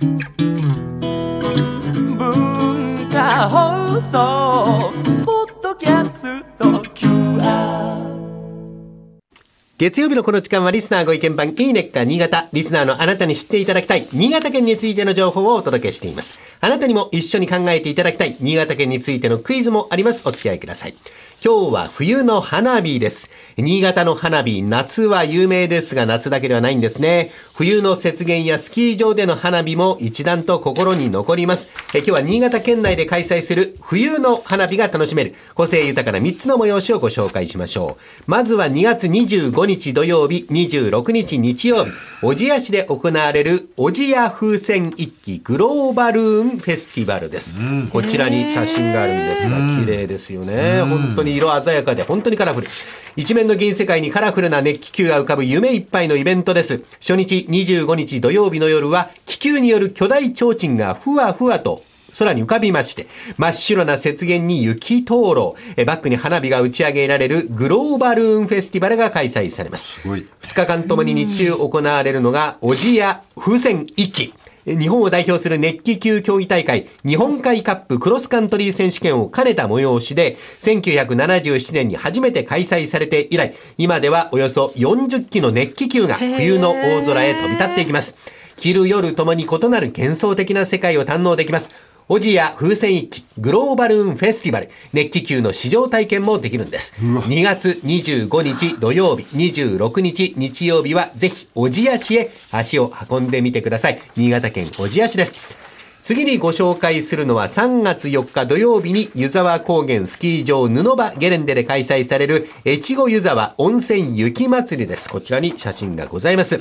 文化放送ポッドキャスト QR 月曜日のこの時間はリスナーご意見番いいねっか新潟。リスナーのあなたに知っていただきたい新潟県についての情報をお届けしています。あなたにも一緒に考えていただきたい新潟県についてのクイズもあります。お付き合いください。今日は冬の花火です。新潟の花火、夏は有名ですが夏だけではないんですね。冬の雪原やスキー場での花火も一段と心に残ります。え今日は新潟県内で開催する冬の花火が楽しめる個性豊かな3つの催しをご紹介しましょう。まずは2月25日土曜日、26日日曜日、小千谷市で行われる小千谷風船一揆グローバルーンフェスティバルです。こちらに写真があるんですが、綺麗ですよね。本当に色鮮やかで本当にカラフル。一面の銀世界にカラフルな熱気球が浮かぶ夢いっぱいのイベントです。初日25日土曜日の夜は気球による巨大提灯がふわふわと空に浮かびまして、真っ白な雪原に雪灯籠、えバックに花火が打ち上げられるグローバルーンフェスティバルが開催されます。ごい2日間ともに日中行われるのが、小千谷風船一揆。え日本を代表する熱気球競技大会、日本海カップクロスカントリー選手権を兼ねた催しで、1977年に初めて開催されて以来、今ではおよそ40機の熱気球が冬の大空へ飛び立っていきます。昼夜ともに異なる幻想的な世界を堪能できます。オジや風船一揆グローバルーンフェスティバル熱気球の試乗体験もできるんです。2月25日土曜日、26日日曜日はぜひ小千谷市へ足を運んでみてください。新潟県小千谷市です。次にご紹介するのは3月4日土曜日に湯沢高原スキー場布場ゲレンデで開催される越後湯沢温泉雪まつりです。こちらに写真がございます。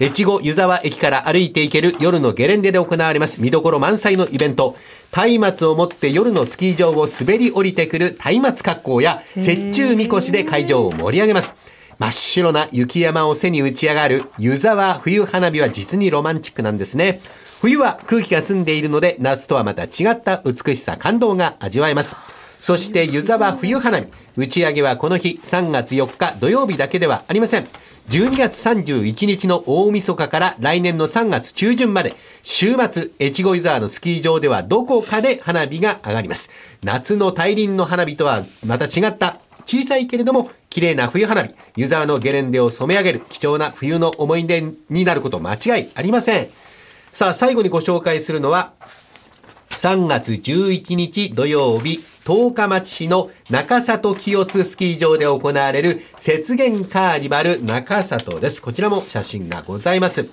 越後湯沢駅から歩いて行ける夜のゲレンデで行われます見どころ満載のイベント。松明を持って夜のスキー場を滑り降りてくる松明格好や雪中みこしで会場を盛り上げます。真っ白な雪山を背に打ち上がる湯沢冬花火は実にロマンチックなんですね。冬は空気が澄んでいるので夏とはまた違った美しさ感動が味わえます。そして湯沢冬花火。打ち上げはこの日3月4日土曜日だけではありません。12月31日の大晦日から来年の3月中旬まで、週末、越後湯沢のスキー場ではどこかで花火が上がります。夏の大輪の花火とはまた違った小さいけれども綺麗な冬花火、湯沢のゲレンデを染め上げる貴重な冬の思い出になること間違いありません。さあ、最後にご紹介するのは、3月11日土曜日、十日町市の中里清津スキー場で行われる雪原カーニバル中里です。こちらも写真がございます。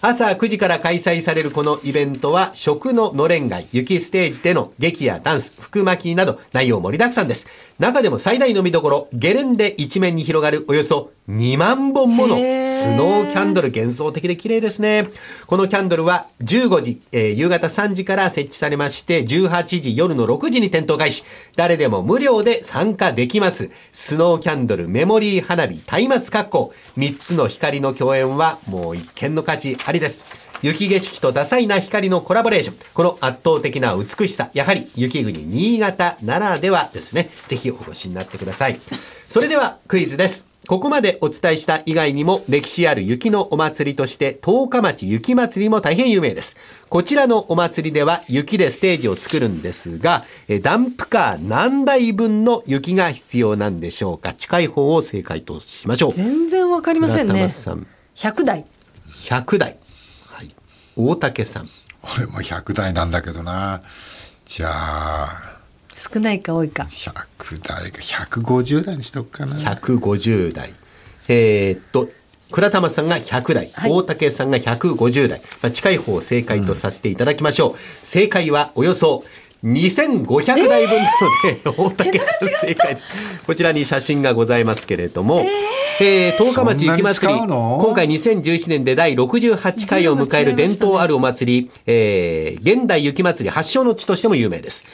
朝9時から開催されるこのイベントは、食ののれん街、雪ステージでの劇やダンス、福巻など内容盛りだくさんです。中でも最大の見どころ、ゲレンデ一面に広がるおよそ2万本ものスノーキャンドル幻想的で綺麗ですね。このキャンドルは15時、えー夕方3時から設置されまして、18時夜の6時に点灯開始。誰でも無料で参加できます。スノーキャンドル、メモリー花火、松明格好。3つの光の共演はもう一見の価値ありです。雪景色と多彩な光のコラボレーション。この圧倒的な美しさ。やはり雪国新潟ならではですね。ぜひお越しになってください。それではクイズです。ここまでお伝えした以外にも歴史ある雪のお祭りとして十日町雪まつりも大変有名です。こちらのお祭りでは雪でステージを作るんですが、えダンプカー何台分の雪が必要なんでしょうか？近い方を正解としましょう。全然わかりません村ね田さん100台100台。はい。大竹さん。俺も100台なんだけどなじゃあ少ないか多いか100台か150台にしとくかな150台。えーっと、倉玉さんが100台、はい大竹さんが150台。まあ、近い方を正解とさせていただきましょう。正解はおよそ2500台分なので、大竹さん正解です。こちらに写真がございますけれども、えー、十日町雪まつり、今回2011年で第68回を迎える伝統あるお祭り、えー、現代雪まつり発祥の地としても有名です。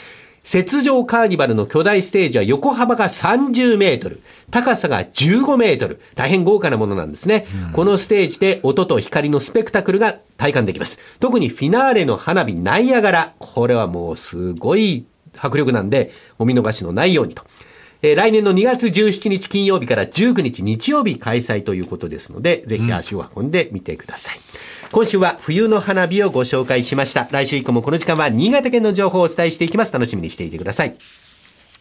雪上カーニバルの巨大ステージは横幅が30メートル、高さが15メートル、大変豪華なものなんですね。このステージで音と光のスペクタクルが体感できます。特にフィナーレの花火ナイアガラ、これはもうすごい迫力なんで、お見逃しのないようにと。えー来年の2月17日金曜日から19日日曜日開催ということですので、ぜひ足を運んでみてください。今週は冬の花火をご紹介しました。来週以降もこの時間は新潟県の情報をお伝えしていきます。楽しみにしていてください。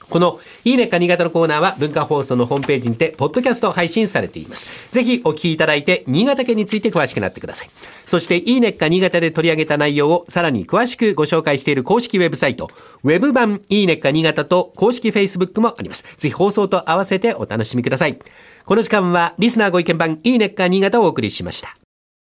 このいいねか新潟のコーナーは文化放送のホームページにて、ポッドキャスト配信されています。ぜひお聞きいただいて、新潟県について詳しくなってください。そして、いいねか新潟で取り上げた内容をさらに詳しくご紹介している公式ウェブサイト、ウェブ版いいねか新潟と公式 Facebook もあります。ぜひ放送と合わせてお楽しみください。この時間は、リスナーご意見版いいねか新潟をお送りしました。